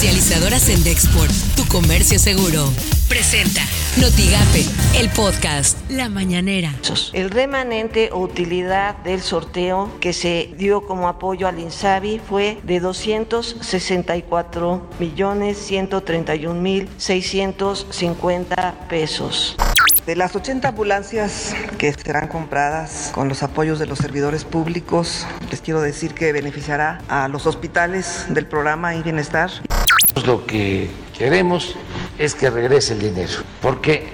Comercializadoras en Dexport, tu comercio seguro. Presenta Notigape, el podcast La Mañanera. El remanente o utilidad del sorteo que se dio como apoyo al INSABI fue de 264 millones 131 mil 650 pesos. De las 80 ambulancias que serán compradas con los apoyos de los servidores públicos, les quiero decir que beneficiará a los hospitales del programa y bienestar. Lo que queremos es que regrese el dinero, porque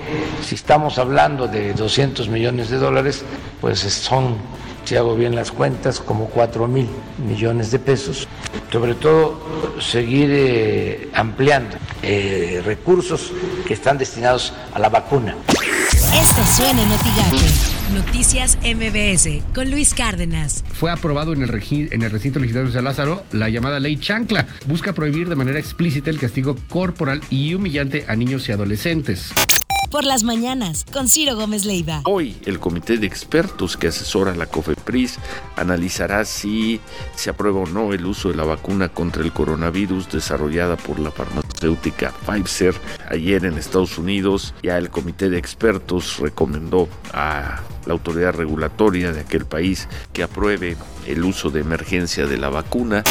si estamos hablando de 200 millones de dólares, pues son, si hago bien las cuentas, como 4 mil millones de pesos. Sobre todo, seguir eh, ampliando eh, recursos que están destinados a la vacuna. Esto suena en Noticias MBS con Luis Cárdenas. Fue aprobado en el, recinto legislativo de San Lázaro la llamada ley Chancla. Busca prohibir de manera explícita el castigo corporal y humillante a niños y adolescentes por las mañanas con Ciro Gómez Leiva. Hoy el comité de expertos que asesora la COFEPRIS analizará si se aprueba o no el uso de la vacuna contra el coronavirus desarrollada por la farmacéutica Pfizer. Ayer en Estados Unidos ya el comité de expertos recomendó a la autoridad regulatoria de aquel país que apruebe el uso de emergencia de la vacuna.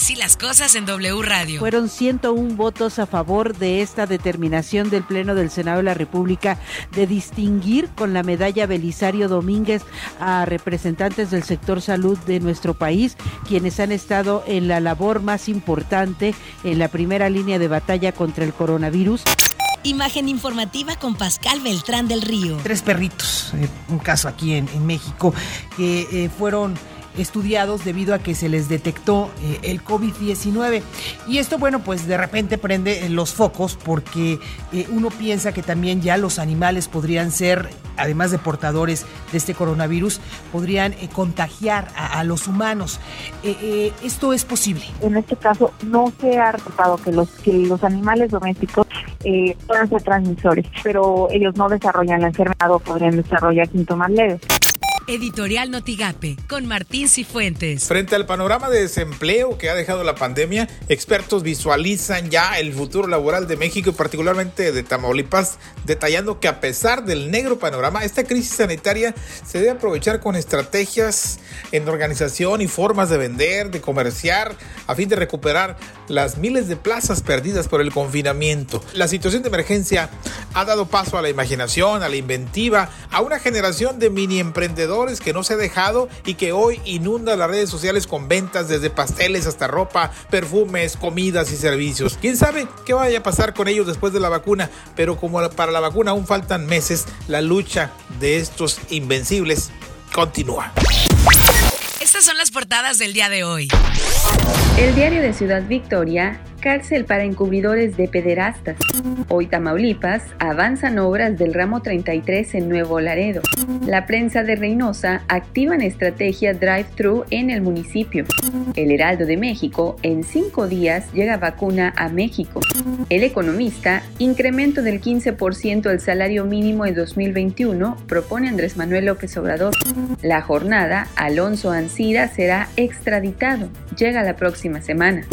Así las cosas en W Radio. Fueron 101 votos a favor de esta determinación del Pleno del Senado de la República de distinguir con la medalla Belisario Domínguez a representantes del sector salud de nuestro país, quienes han estado en la labor más importante en la primera línea de batalla contra el coronavirus. Imagen informativa con Pascal Beltrán del Río. Tres perritos, eh, un caso aquí en, México, que eh, fueron estudiados debido a que se les detectó eh, el COVID-19. Y esto, bueno, pues de repente prende eh, los focos porque eh, uno piensa que también ya los animales podrían ser, además de portadores de este coronavirus, podrían contagiar a, los humanos. esto es posible. En este caso, no se ha reportado que los, que los animales domésticos puedan ser transmisores, pero ellos no desarrollan la enfermedad o podrían desarrollar síntomas leves. Editorial Notigape, con Martín Cifuentes. Frente al panorama de desempleo que ha dejado la pandemia, expertos visualizan ya el futuro laboral de México y particularmente de Tamaulipas, detallando que a pesar del negro panorama, esta crisis sanitaria se debe aprovechar con estrategias en organización y formas de vender, de comerciar, a fin de recuperar las miles de plazas perdidas por el confinamiento. La situación de emergencia ha dado paso a la imaginación, a la inventiva, a una generación de mini emprendedores que no se ha dejado y que hoy inunda las redes sociales con ventas desde pasteles hasta ropa, perfumes, comidas y servicios. ¿Quién sabe qué vaya a pasar con ellos después de la vacuna? Pero como para la vacuna aún faltan meses, la lucha de estos invencibles continúa. Estas son las portadas del día de hoy. El diario de Ciudad Victoria Cárcel para encubridores de pederastas. Hoy Tamaulipas avanzan obras del ramo 33 en Nuevo Laredo. La prensa de Reynosa activan estrategia drive-thru en el municipio. El Heraldo de México en cinco días llega vacuna a México. El economista incremento del 15% al salario mínimo en 2021 propone Andrés Manuel López Obrador. La jornada Alonso Ancira será extraditado. Llega la próxima semana.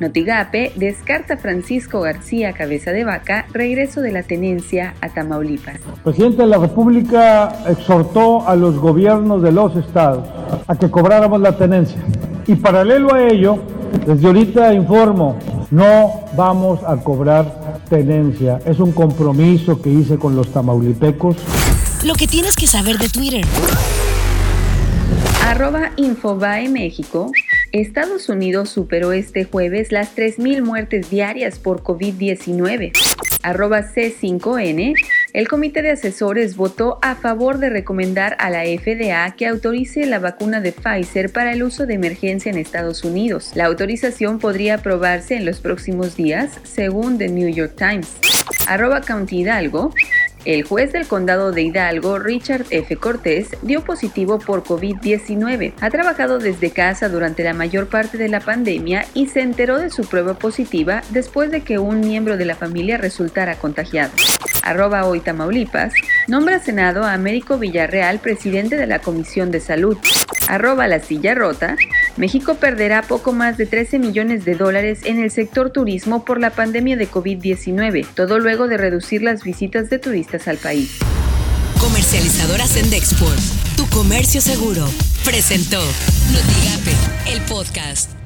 Notigape descarta Francisco García Cabeza de Vaca regreso de la tenencia a Tamaulipas. El presidente de la República exhortó a los gobiernos de los estados a que cobráramos la tenencia. Y paralelo a ello, desde ahorita informo, no vamos a cobrar tenencia. Es un compromiso que hice con los tamaulipecos. Lo que tienes que saber de Twitter. Arroba Infobae México Estados Unidos superó este jueves las 3.000 muertes diarias por COVID-19. Arroba C5N, el comité de asesores votó a favor de recomendar a la FDA que autorice la vacuna de Pfizer para el uso de emergencia en Estados Unidos. La autorización podría aprobarse en los próximos días, según The New York Times. Arroba County Hidalgo, el juez del condado de Hidalgo, Richard F. Cortés, dio positivo por COVID-19. Ha trabajado desde casa durante la mayor parte de la pandemia y se enteró de su prueba positiva después de que un miembro de la familia resultara contagiado. Arroba hoy Tamaulipas, nombra Senado a Américo Villarreal presidente de la Comisión de Salud. Arroba la silla rota, México perderá poco más de 13 millones de dólares en el sector turismo por la pandemia de COVID-19, todo luego de reducir las visitas de turistas al país. Comercializadora Sendexport, tu comercio seguro, presentó Notigape, el podcast.